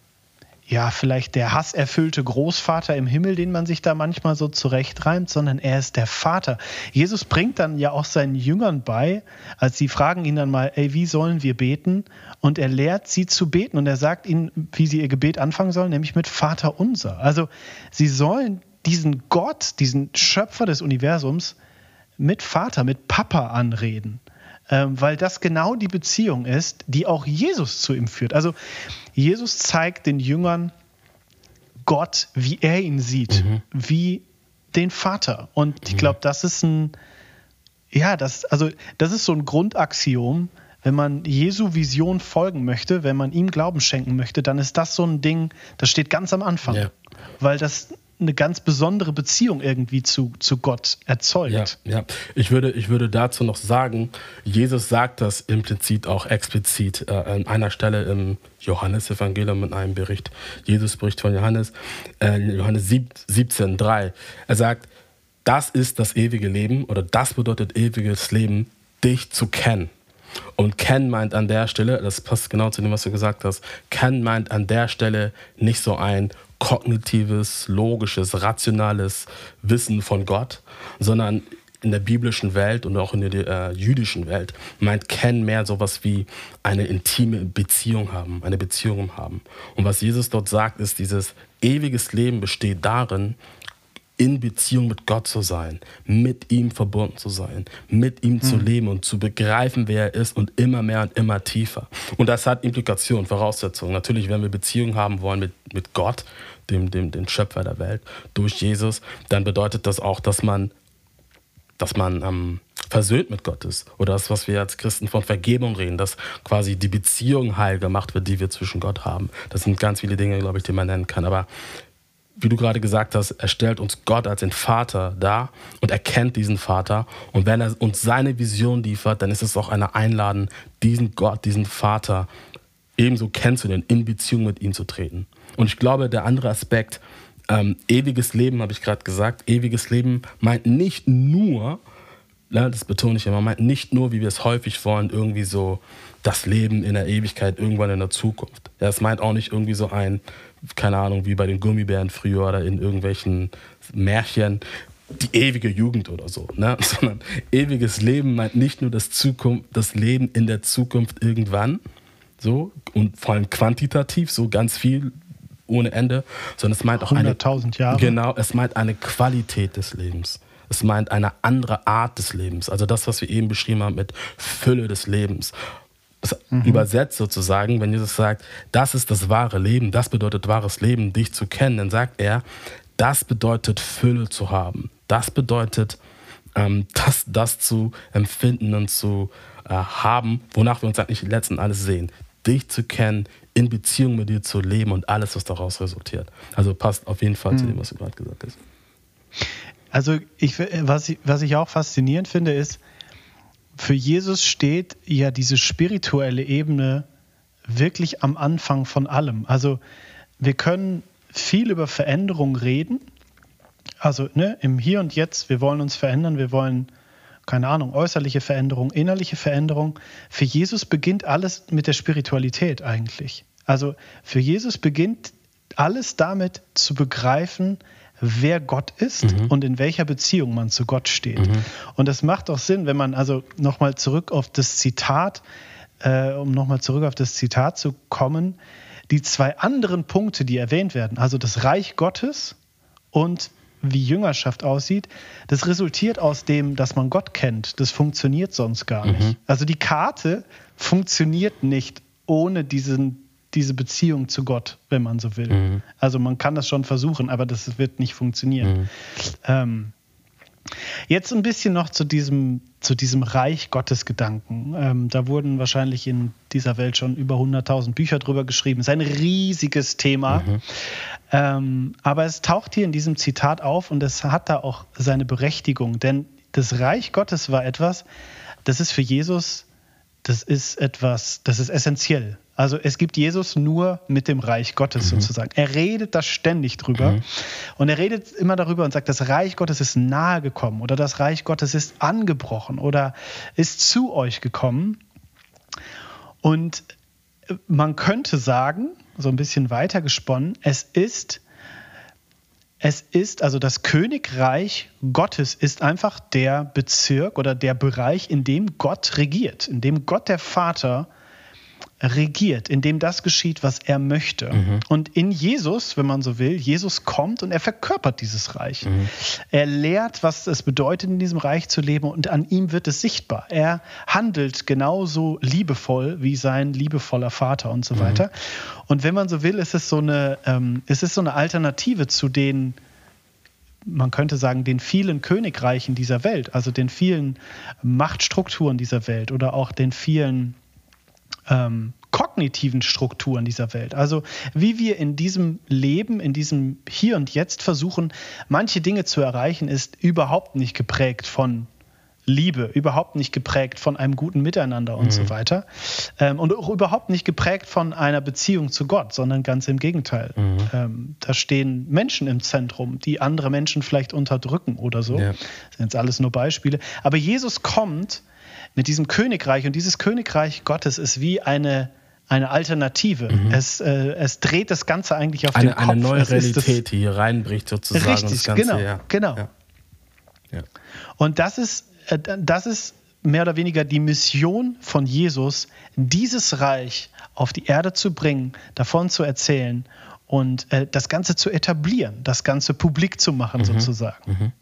ja, vielleicht der hasserfüllte Großvater im Himmel, den man sich da manchmal so zurechtreimt, sondern er ist der Vater. Jesus bringt dann ja auch seinen Jüngern bei, als sie fragen ihn dann mal, ey, wie sollen wir beten? Und er lehrt sie zu beten und er sagt ihnen, wie sie ihr Gebet anfangen sollen, nämlich mit Vater unser. Also sie sollen diesen Gott, diesen Schöpfer des Universums mit Vater, mit Papa anreden, ähm, weil das genau die Beziehung ist, die auch Jesus zu ihm führt. Also Jesus zeigt den Jüngern Gott, wie er ihn sieht, mhm. wie den Vater. Und ich mhm. glaube, das ist ein, ja, das, also das ist so ein Grundaxiom. Wenn man Jesu Vision folgen möchte, wenn man ihm Glauben schenken möchte, dann ist das so ein Ding, das steht ganz am Anfang. Ja. Weil das eine ganz besondere Beziehung irgendwie zu, zu Gott erzeugt. Ja, ja. Ich, würde, ich würde dazu noch sagen, Jesus sagt das implizit auch explizit äh, an einer Stelle im Johannesevangelium in einem Bericht. Jesus spricht von Johannes, äh, Johannes 17, 3. Er sagt, das ist das ewige Leben oder das bedeutet ewiges Leben, dich zu kennen. Und kennen meint an der Stelle, das passt genau zu dem, was du gesagt hast, kennen meint an der Stelle nicht so ein kognitives, logisches, rationales Wissen von Gott, sondern in der biblischen Welt und auch in der äh, jüdischen Welt meint kennen mehr sowas wie eine intime Beziehung haben, eine Beziehung haben. Und was Jesus dort sagt, ist, dieses ewiges Leben besteht darin, in Beziehung mit Gott zu sein, mit ihm verbunden zu sein, mit ihm zu hm. leben und zu begreifen, wer er ist und immer mehr und immer tiefer. Und das hat Implikationen, Voraussetzungen. Natürlich, wenn wir Beziehung haben wollen mit, mit Gott, dem, dem, dem Schöpfer der Welt, durch Jesus, dann bedeutet das auch, dass man, dass man ähm, versöhnt mit Gott ist. Oder das, was wir als Christen von Vergebung reden, dass quasi die Beziehung heil gemacht wird, die wir zwischen Gott haben. Das sind ganz viele Dinge, glaube ich, die man nennen kann. Aber wie du gerade gesagt hast, er stellt uns Gott als den Vater dar und er kennt diesen Vater. Und wenn er uns seine Vision liefert, dann ist es auch eine Einladung, diesen Gott, diesen Vater ebenso kennenzulernen, in Beziehung mit ihm zu treten. Und ich glaube, der andere Aspekt, ähm, ewiges Leben, habe ich gerade gesagt, ewiges Leben meint nicht nur, das betone ich immer, meint nicht nur, wie wir es häufig wollen, irgendwie so das Leben in der Ewigkeit irgendwann in der Zukunft. Ja, es meint auch nicht irgendwie so ein, keine Ahnung, wie bei den Gummibären früher oder in irgendwelchen Märchen, die ewige Jugend oder so, ne? sondern ewiges Leben meint nicht nur das, Zukunft, das Leben in der Zukunft irgendwann, so und vor allem quantitativ, so ganz viel ohne Ende, sondern es meint auch eine Jahre. Genau, es meint eine Qualität des Lebens. Es meint eine andere Art des Lebens. Also das, was wir eben beschrieben haben mit Fülle des Lebens mhm. übersetzt sozusagen, wenn Jesus sagt, das ist das wahre Leben, das bedeutet wahres Leben, dich zu kennen, dann sagt er, das bedeutet Fülle zu haben. Das bedeutet, ähm, das, das zu empfinden und zu äh, haben, wonach wir uns eigentlich letzten alles sehen. Dich zu kennen, in Beziehung mit dir zu leben und alles, was daraus resultiert. Also passt auf jeden Fall mhm. zu dem, was du gerade gesagt hast. Also ich, was, ich, was ich auch faszinierend finde, ist, für Jesus steht ja diese spirituelle Ebene wirklich am Anfang von allem. Also wir können viel über Veränderung reden. Also ne, im Hier und Jetzt, wir wollen uns verändern, wir wollen, keine Ahnung, äußerliche Veränderung, innerliche Veränderung. Für Jesus beginnt alles mit der Spiritualität eigentlich. Also für Jesus beginnt alles damit zu begreifen, wer Gott ist mhm. und in welcher Beziehung man zu Gott steht. Mhm. Und das macht auch Sinn, wenn man also nochmal zurück auf das Zitat, äh, um nochmal zurück auf das Zitat zu kommen, die zwei anderen Punkte, die erwähnt werden, also das Reich Gottes und wie Jüngerschaft aussieht, das resultiert aus dem, dass man Gott kennt. Das funktioniert sonst gar nicht. Mhm. Also die Karte funktioniert nicht ohne diesen diese Beziehung zu Gott, wenn man so will. Mhm. Also man kann das schon versuchen, aber das wird nicht funktionieren. Mhm. Ähm, jetzt ein bisschen noch zu diesem, zu diesem Reich Gottes Gedanken. Ähm, da wurden wahrscheinlich in dieser Welt schon über 100.000 Bücher drüber geschrieben. Es ist ein riesiges Thema. Mhm. Ähm, aber es taucht hier in diesem Zitat auf und es hat da auch seine Berechtigung. Denn das Reich Gottes war etwas, das ist für Jesus, das ist etwas, das ist essentiell. Also es gibt Jesus nur mit dem Reich Gottes mhm. sozusagen. Er redet da ständig drüber. Mhm. Und er redet immer darüber und sagt, das Reich Gottes ist nahe gekommen oder das Reich Gottes ist angebrochen oder ist zu euch gekommen. Und man könnte sagen, so ein bisschen weiter gesponnen, es ist es ist, also das Königreich Gottes ist einfach der Bezirk oder der Bereich, in dem Gott regiert, in dem Gott der Vater regiert, in dem das geschieht, was er möchte. Mhm. Und in Jesus, wenn man so will, Jesus kommt und er verkörpert dieses Reich. Mhm. Er lehrt, was es bedeutet, in diesem Reich zu leben und an ihm wird es sichtbar. Er handelt genauso liebevoll wie sein liebevoller Vater und so mhm. weiter. Und wenn man so will, ist es so eine, ähm, ist es so eine Alternative zu den man könnte sagen, den vielen Königreichen dieser Welt, also den vielen Machtstrukturen dieser Welt oder auch den vielen ähm, kognitiven Strukturen dieser Welt. Also wie wir in diesem Leben, in diesem Hier und Jetzt versuchen, manche Dinge zu erreichen, ist überhaupt nicht geprägt von Liebe, überhaupt nicht geprägt von einem guten Miteinander und mhm. so weiter. Ähm, und auch überhaupt nicht geprägt von einer Beziehung zu Gott, sondern ganz im Gegenteil. Mhm. Ähm, da stehen Menschen im Zentrum, die andere Menschen vielleicht unterdrücken oder so. Ja. Das sind jetzt alles nur Beispiele. Aber Jesus kommt mit diesem Königreich und dieses Königreich Gottes ist wie eine eine Alternative. Mhm. Es, äh, es dreht das Ganze eigentlich auf eine, den Kopf. Eine neue es Realität, das, die hier reinbricht sozusagen. Richtig, Ganze, genau, ja. genau. Ja. Ja. Und das ist, äh, das ist mehr oder weniger die Mission von Jesus, dieses Reich auf die Erde zu bringen, davon zu erzählen und äh, das Ganze zu etablieren, das Ganze publik zu machen mhm. sozusagen. Mhm.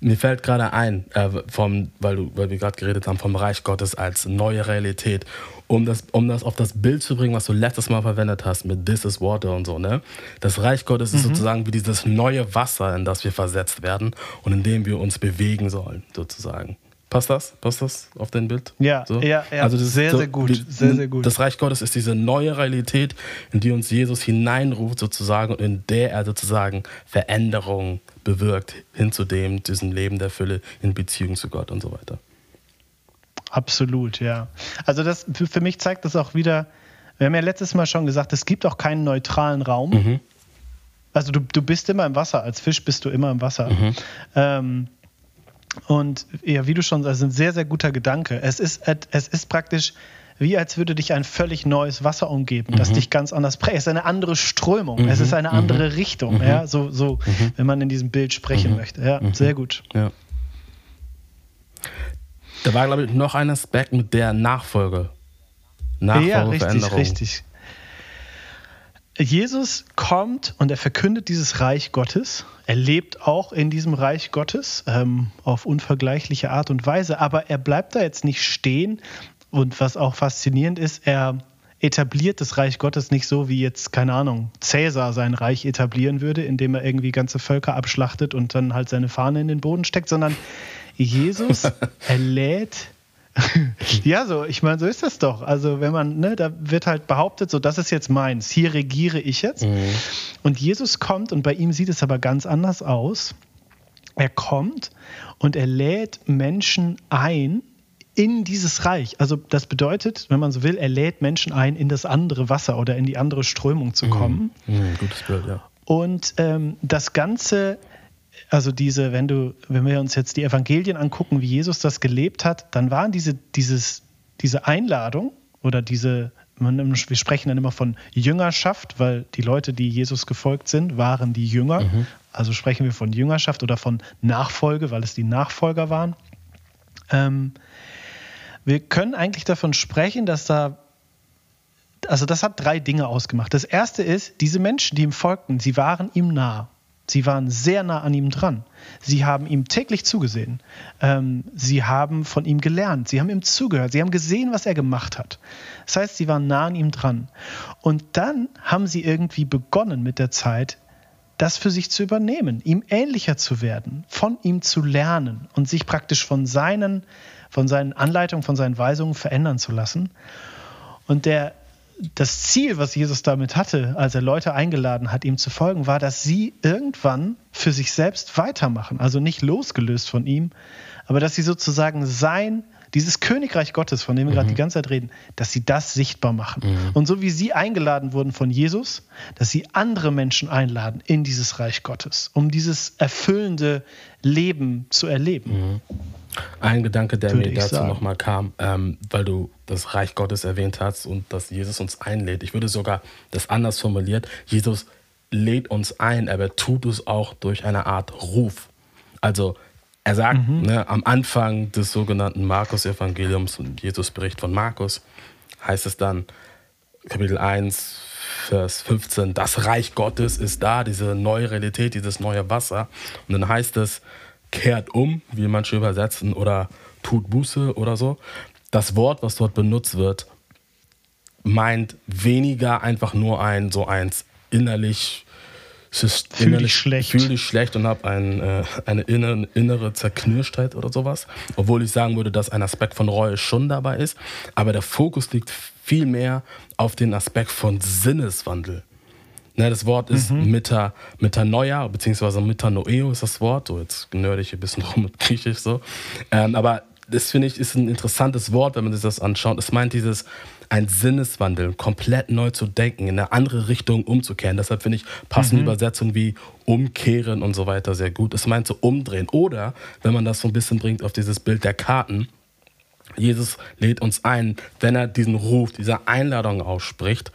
Mir fällt gerade ein, äh, vom, weil, du, weil wir gerade geredet haben, vom Reich Gottes als neue Realität. Um das, um das auf das Bild zu bringen, was du letztes Mal verwendet hast mit This is Water und so, ne? Das Reich Gottes mhm. ist sozusagen wie dieses neue Wasser, in das wir versetzt werden und in dem wir uns bewegen sollen, sozusagen. Passt das? Passt das auf dein Bild? Ja, so? ja, ja. Also das sehr, so, sehr gut. Sehr, sehr gut. Das Reich Gottes ist diese neue Realität, in die uns Jesus hineinruft, sozusagen, und in der er sozusagen Veränderungen bewirkt, hin zu dem, diesem Leben der Fülle in Beziehung zu Gott und so weiter. Absolut, ja. Also das für mich zeigt das auch wieder, wir haben ja letztes Mal schon gesagt, es gibt auch keinen neutralen Raum. Mhm. Also du, du bist immer im Wasser, als Fisch bist du immer im Wasser. Mhm. Ähm, und ja, wie du schon sagst, ist ein sehr, sehr guter Gedanke. Es ist, es ist praktisch wie als würde dich ein völlig neues Wasser umgeben, mhm. das dich ganz anders prägt. Es ist eine andere Strömung, mhm. es ist eine andere mhm. Richtung, mhm. ja, so, so mhm. wenn man in diesem Bild sprechen mhm. möchte. Ja, sehr gut. Ja. Da war, glaube ich, noch ein Aspekt mit der Nachfolge. Nachfolge ja, richtig, richtig. Jesus kommt und er verkündet dieses Reich Gottes. Er lebt auch in diesem Reich Gottes ähm, auf unvergleichliche Art und Weise, aber er bleibt da jetzt nicht stehen. Und was auch faszinierend ist, er etabliert das Reich Gottes nicht so, wie jetzt, keine Ahnung, Cäsar sein Reich etablieren würde, indem er irgendwie ganze Völker abschlachtet und dann halt seine Fahne in den Boden steckt, sondern Jesus, er lädt ja, so, ich meine, so ist das doch. Also, wenn man, ne, da wird halt behauptet, so, das ist jetzt meins, hier regiere ich jetzt. Mhm. Und Jesus kommt und bei ihm sieht es aber ganz anders aus. Er kommt und er lädt Menschen ein in dieses Reich. Also, das bedeutet, wenn man so will, er lädt Menschen ein, in das andere Wasser oder in die andere Strömung zu mhm. kommen. Mhm. Mhm, gutes Bild, ja. Und ähm, das Ganze also diese, wenn du, wenn wir uns jetzt die Evangelien angucken, wie Jesus das gelebt hat, dann waren diese, dieses, diese Einladung oder diese wir sprechen dann immer von Jüngerschaft, weil die Leute, die Jesus gefolgt sind, waren die Jünger. Mhm. Also sprechen wir von Jüngerschaft oder von Nachfolge, weil es die Nachfolger waren. Ähm, wir können eigentlich davon sprechen, dass da, also das hat drei Dinge ausgemacht. Das erste ist, diese Menschen, die ihm folgten, sie waren ihm nah. Sie waren sehr nah an ihm dran. Sie haben ihm täglich zugesehen. Ähm, sie haben von ihm gelernt. Sie haben ihm zugehört. Sie haben gesehen, was er gemacht hat. Das heißt, sie waren nah an ihm dran. Und dann haben sie irgendwie begonnen mit der Zeit, das für sich zu übernehmen, ihm ähnlicher zu werden, von ihm zu lernen und sich praktisch von seinen, von seinen Anleitungen, von seinen Weisungen verändern zu lassen. Und der, das Ziel, was Jesus damit hatte, als er Leute eingeladen hat, ihm zu folgen, war, dass sie irgendwann für sich selbst weitermachen. Also nicht losgelöst von ihm, aber dass sie sozusagen sein dieses Königreich Gottes, von dem wir mhm. gerade die ganze Zeit reden, dass sie das sichtbar machen. Mhm. Und so wie sie eingeladen wurden von Jesus, dass sie andere Menschen einladen in dieses Reich Gottes, um dieses erfüllende Leben zu erleben. Mhm. Ein Gedanke, der mir dazu nochmal kam, ähm, weil du das Reich Gottes erwähnt hast und dass Jesus uns einlädt. Ich würde sogar das anders formuliert. Jesus lädt uns ein, aber tut es auch durch eine Art Ruf. Also er sagt mhm. ne, am Anfang des sogenannten Markus-Evangeliums und Jesus-Bericht von Markus, heißt es dann, Kapitel 1, Vers 15, das Reich Gottes ist da, diese neue Realität, dieses neue Wasser. Und dann heißt es, kehrt um, wie manche übersetzen, oder tut Buße oder so. Das Wort, was dort benutzt wird, meint weniger einfach nur ein so eins innerlich fühl innerlich schlecht. fühle dich schlecht und habe ein, äh, eine innere, innere Zerknirschtheit oder sowas. Obwohl ich sagen würde, dass ein Aspekt von Reue schon dabei ist. Aber der Fokus liegt viel mehr auf den Aspekt von Sinneswandel. Ne, das Wort ist mhm. Meta, Metanoia, beziehungsweise Metanoeo ist das Wort. So, jetzt nörde ich ein bisschen rum mit Griechisch so. Ähm, aber das finde ich ist ein interessantes Wort, wenn man sich das anschaut. Es meint dieses ein Sinneswandel, komplett neu zu denken, in eine andere Richtung umzukehren. Deshalb finde ich passende mhm. Übersetzungen wie umkehren und so weiter sehr gut. Es meint so umdrehen. Oder, wenn man das so ein bisschen bringt auf dieses Bild der Karten, Jesus lädt uns ein, wenn er diesen Ruf, diese Einladung ausspricht,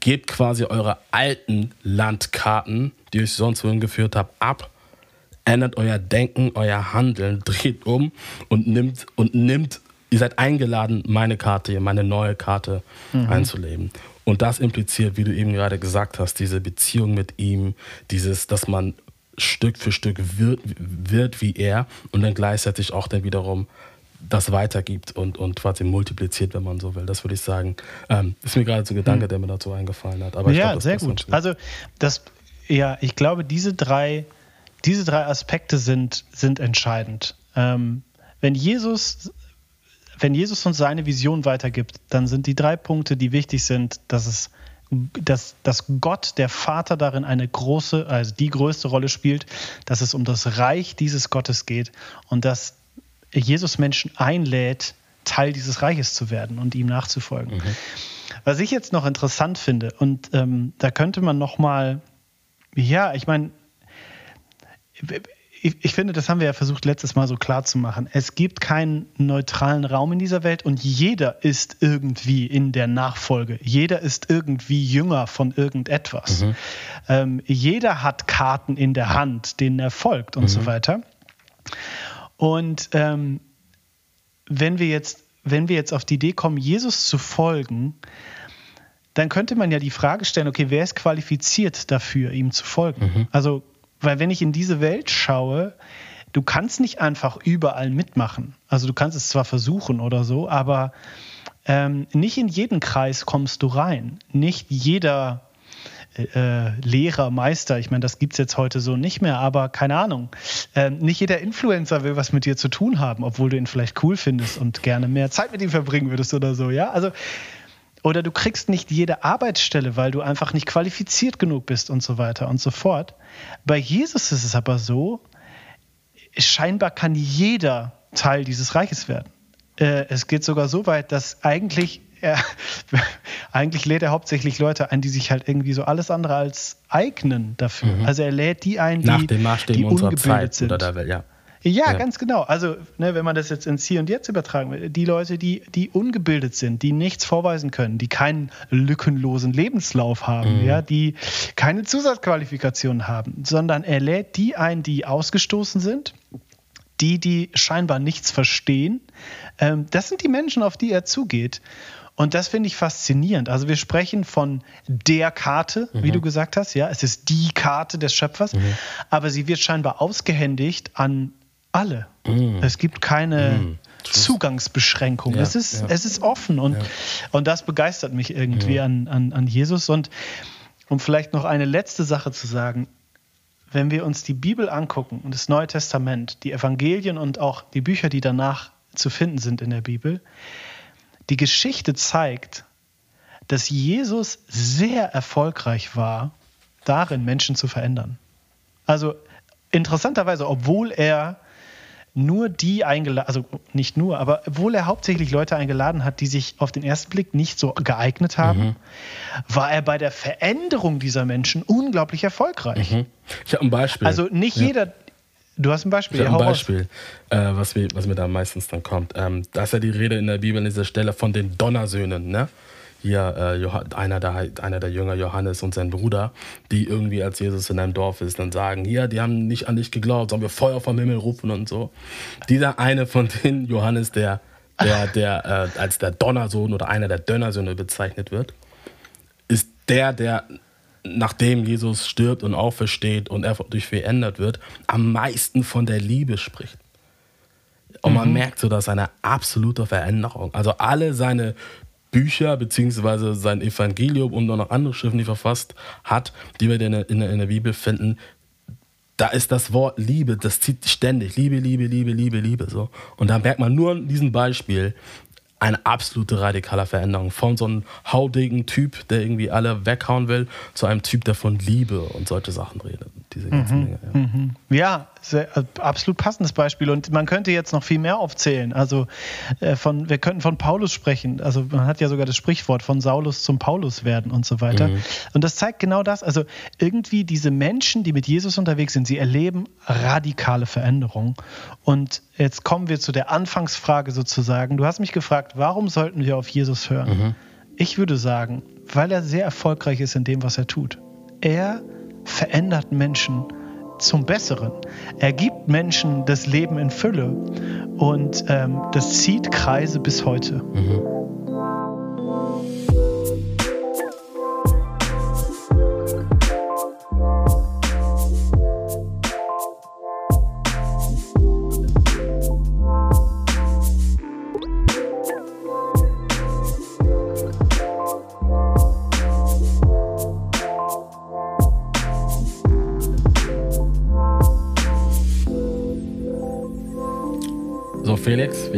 gebt quasi eure alten Landkarten, die ich sonst wohin geführt habe, ab ändert euer Denken, euer Handeln, dreht um und nimmt und nimmt ihr seid eingeladen, meine Karte, meine neue Karte mhm. einzuleben. Und das impliziert, wie du eben gerade gesagt hast, diese Beziehung mit ihm, dieses, dass man Stück für Stück wird, wird wie er und dann gleichzeitig auch dann wiederum das weitergibt und, und quasi multipliziert, wenn man so will. Das würde ich sagen. Ähm, ist mir gerade so ein Gedanke, mhm. der mir dazu eingefallen hat. Aber ja, glaub, sehr gut. Also das, ja, ich glaube, diese drei, diese drei Aspekte sind, sind entscheidend. Ähm, wenn Jesus wenn Jesus uns seine Vision weitergibt, dann sind die drei Punkte, die wichtig sind, dass es dass, dass Gott, der Vater, darin eine große, also die größte Rolle spielt, dass es um das Reich dieses Gottes geht und dass Jesus Menschen einlädt, Teil dieses Reiches zu werden und ihm nachzufolgen. Mhm. Was ich jetzt noch interessant finde, und ähm, da könnte man noch mal, ja, ich meine, ich, ich, finde, das haben wir ja versucht letztes Mal so klar zu machen. Es gibt keinen neutralen Raum in dieser Welt und jeder ist irgendwie in der Nachfolge. Jeder ist irgendwie jünger von irgendetwas. Mhm. Ähm, jeder hat Karten in der Hand, denen er folgt und mhm. so weiter. Und ähm, wenn wir jetzt, wenn wir jetzt auf die Idee kommen, Jesus zu folgen, dann könnte man ja die Frage stellen, okay, wer ist qualifiziert dafür, ihm zu folgen? Mhm. Also weil wenn ich in diese Welt schaue, du kannst nicht einfach überall mitmachen. Also du kannst es zwar versuchen oder so, aber ähm, nicht in jeden Kreis kommst du rein. Nicht jeder äh, Lehrer, Meister, ich meine, das gibt es jetzt heute so nicht mehr, aber keine Ahnung. Äh, nicht jeder Influencer will was mit dir zu tun haben, obwohl du ihn vielleicht cool findest und gerne mehr Zeit mit ihm verbringen würdest oder so, ja. Also oder du kriegst nicht jede Arbeitsstelle, weil du einfach nicht qualifiziert genug bist und so weiter und so fort. Bei Jesus ist es aber so, scheinbar kann jeder Teil dieses Reiches werden. Äh, es geht sogar so weit, dass eigentlich er, eigentlich lädt er hauptsächlich Leute ein, die sich halt irgendwie so alles andere als eignen dafür. Mhm. Also er lädt die ein, die, Nach Maßstäben die unserer Zeit sind. Oder der ja. Ja, ja, ganz genau. Also, ne, wenn man das jetzt ins Hier und Jetzt übertragen will, die Leute, die, die ungebildet sind, die nichts vorweisen können, die keinen lückenlosen Lebenslauf haben, mhm. ja, die keine Zusatzqualifikationen haben, sondern er lädt die ein, die ausgestoßen sind, die, die scheinbar nichts verstehen. Ähm, das sind die Menschen, auf die er zugeht. Und das finde ich faszinierend. Also wir sprechen von der Karte, mhm. wie du gesagt hast, ja, es ist die Karte des Schöpfers, mhm. aber sie wird scheinbar ausgehändigt an alle. Mm. Es gibt keine mm. Zugangsbeschränkung. Ja, es, ist, ja. es ist offen und, ja. und das begeistert mich irgendwie an, an, an Jesus. Und um vielleicht noch eine letzte Sache zu sagen, wenn wir uns die Bibel angucken und das Neue Testament, die Evangelien und auch die Bücher, die danach zu finden sind in der Bibel, die Geschichte zeigt, dass Jesus sehr erfolgreich war, darin Menschen zu verändern. Also interessanterweise, obwohl er nur die eingeladen, also nicht nur, aber obwohl er hauptsächlich Leute eingeladen hat, die sich auf den ersten Blick nicht so geeignet haben, mhm. war er bei der Veränderung dieser Menschen unglaublich erfolgreich. Mhm. Ich habe ein Beispiel. Also nicht ja. jeder. Du hast ein Beispiel. Ich ein Beispiel, äh, was, mir, was mir da meistens dann kommt. Ähm, da ist ja die Rede in der Bibel an dieser Stelle von den Donnersöhnen, ne? hier äh, einer, der, einer der Jünger, Johannes und sein Bruder, die irgendwie, als Jesus in einem Dorf ist, dann sagen, hier, die haben nicht an dich geglaubt, sollen wir Feuer vom Himmel rufen und so. Dieser eine von den Johannes, der, der, der äh, als der Donnersohn oder einer der Donnersöhne bezeichnet wird, ist der, der nachdem Jesus stirbt und aufersteht und er durch verändert wird, am meisten von der Liebe spricht. Und man mhm. merkt so, dass eine absolute Veränderung. Also alle seine Bücher beziehungsweise sein Evangelium und noch andere Schriften, die er verfasst hat, die wir in der, in der, in der Bibel finden, da ist das Wort Liebe, das zieht ständig. Liebe, Liebe, Liebe, Liebe, Liebe. So. Und da merkt man nur in diesem Beispiel, eine absolute radikale Veränderung. Von so einem haudigen Typ, der irgendwie alle weghauen will, zu einem Typ, der von Liebe und solche Sachen redet. Diese ganzen mhm, Dinge. Ja, mhm. ja sehr, äh, absolut passendes Beispiel. Und man könnte jetzt noch viel mehr aufzählen. Also äh, von, wir könnten von Paulus sprechen. Also man hat ja sogar das Sprichwort von Saulus zum Paulus werden und so weiter. Mhm. Und das zeigt genau das. Also irgendwie diese Menschen, die mit Jesus unterwegs sind, sie erleben radikale Veränderungen. Und jetzt kommen wir zu der Anfangsfrage sozusagen. Du hast mich gefragt, warum sollten wir auf Jesus hören? Mhm. Ich würde sagen, weil er sehr erfolgreich ist in dem, was er tut. Er verändert Menschen zum Besseren. Er gibt Menschen das Leben in Fülle und ähm, das zieht Kreise bis heute. Mhm.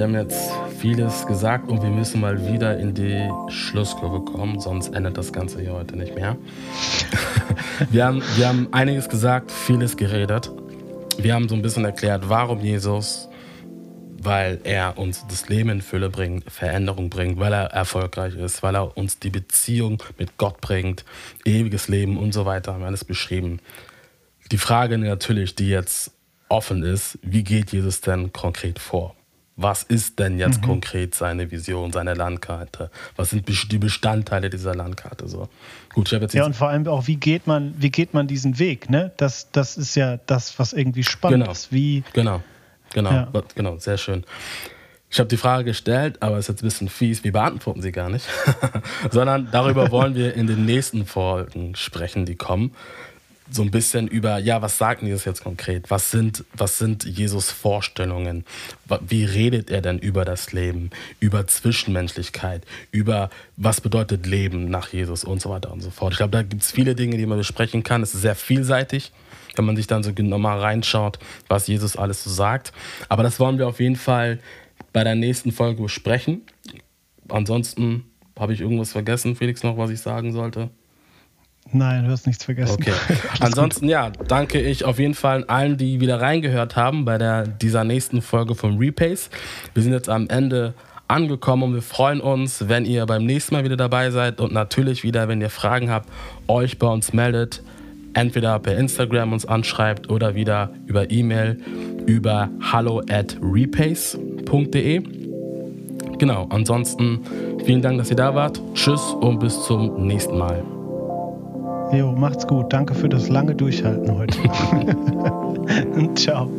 Wir haben jetzt vieles gesagt und wir müssen mal wieder in die Schlusskurve kommen, sonst endet das Ganze hier heute nicht mehr. wir, haben, wir haben einiges gesagt, vieles geredet. Wir haben so ein bisschen erklärt, warum Jesus, weil er uns das Leben in Fülle bringt, Veränderung bringt, weil er erfolgreich ist, weil er uns die Beziehung mit Gott bringt, ewiges Leben und so weiter, haben wir alles beschrieben. Die Frage natürlich, die jetzt offen ist, wie geht Jesus denn konkret vor? Was ist denn jetzt mhm. konkret seine Vision, seine Landkarte? Was sind die Bestandteile dieser Landkarte? So. Gut, ich jetzt ja, und vor allem auch, wie geht man, wie geht man diesen Weg? Ne? Das, das ist ja das, was irgendwie spannend genau. ist. Wie, genau, genau, ja. genau, sehr schön. Ich habe die Frage gestellt, aber es ist jetzt ein bisschen fies. Wir beantworten sie gar nicht, sondern darüber wollen wir in den nächsten Folgen sprechen, die kommen so ein bisschen über, ja, was sagt Jesus jetzt konkret? Was sind, was sind Jesus Vorstellungen? Wie redet er denn über das Leben, über Zwischenmenschlichkeit, über was bedeutet Leben nach Jesus und so weiter und so fort. Ich glaube, da gibt es viele Dinge, die man besprechen kann. Es ist sehr vielseitig, wenn man sich dann so nochmal reinschaut, was Jesus alles so sagt. Aber das wollen wir auf jeden Fall bei der nächsten Folge besprechen. Ansonsten habe ich irgendwas vergessen, Felix, noch, was ich sagen sollte? Nein, du hast nichts vergessen. Okay. Ansonsten, ja, danke ich auf jeden Fall allen, die wieder reingehört haben bei der, dieser nächsten Folge von Repays. Wir sind jetzt am Ende angekommen und wir freuen uns, wenn ihr beim nächsten Mal wieder dabei seid und natürlich wieder, wenn ihr Fragen habt, euch bei uns meldet. Entweder per Instagram uns anschreibt oder wieder über E-Mail über hallo at repays.de. Genau, ansonsten vielen Dank, dass ihr da wart. Tschüss und bis zum nächsten Mal. Jo, macht's gut. Danke für das lange Durchhalten heute. Ciao.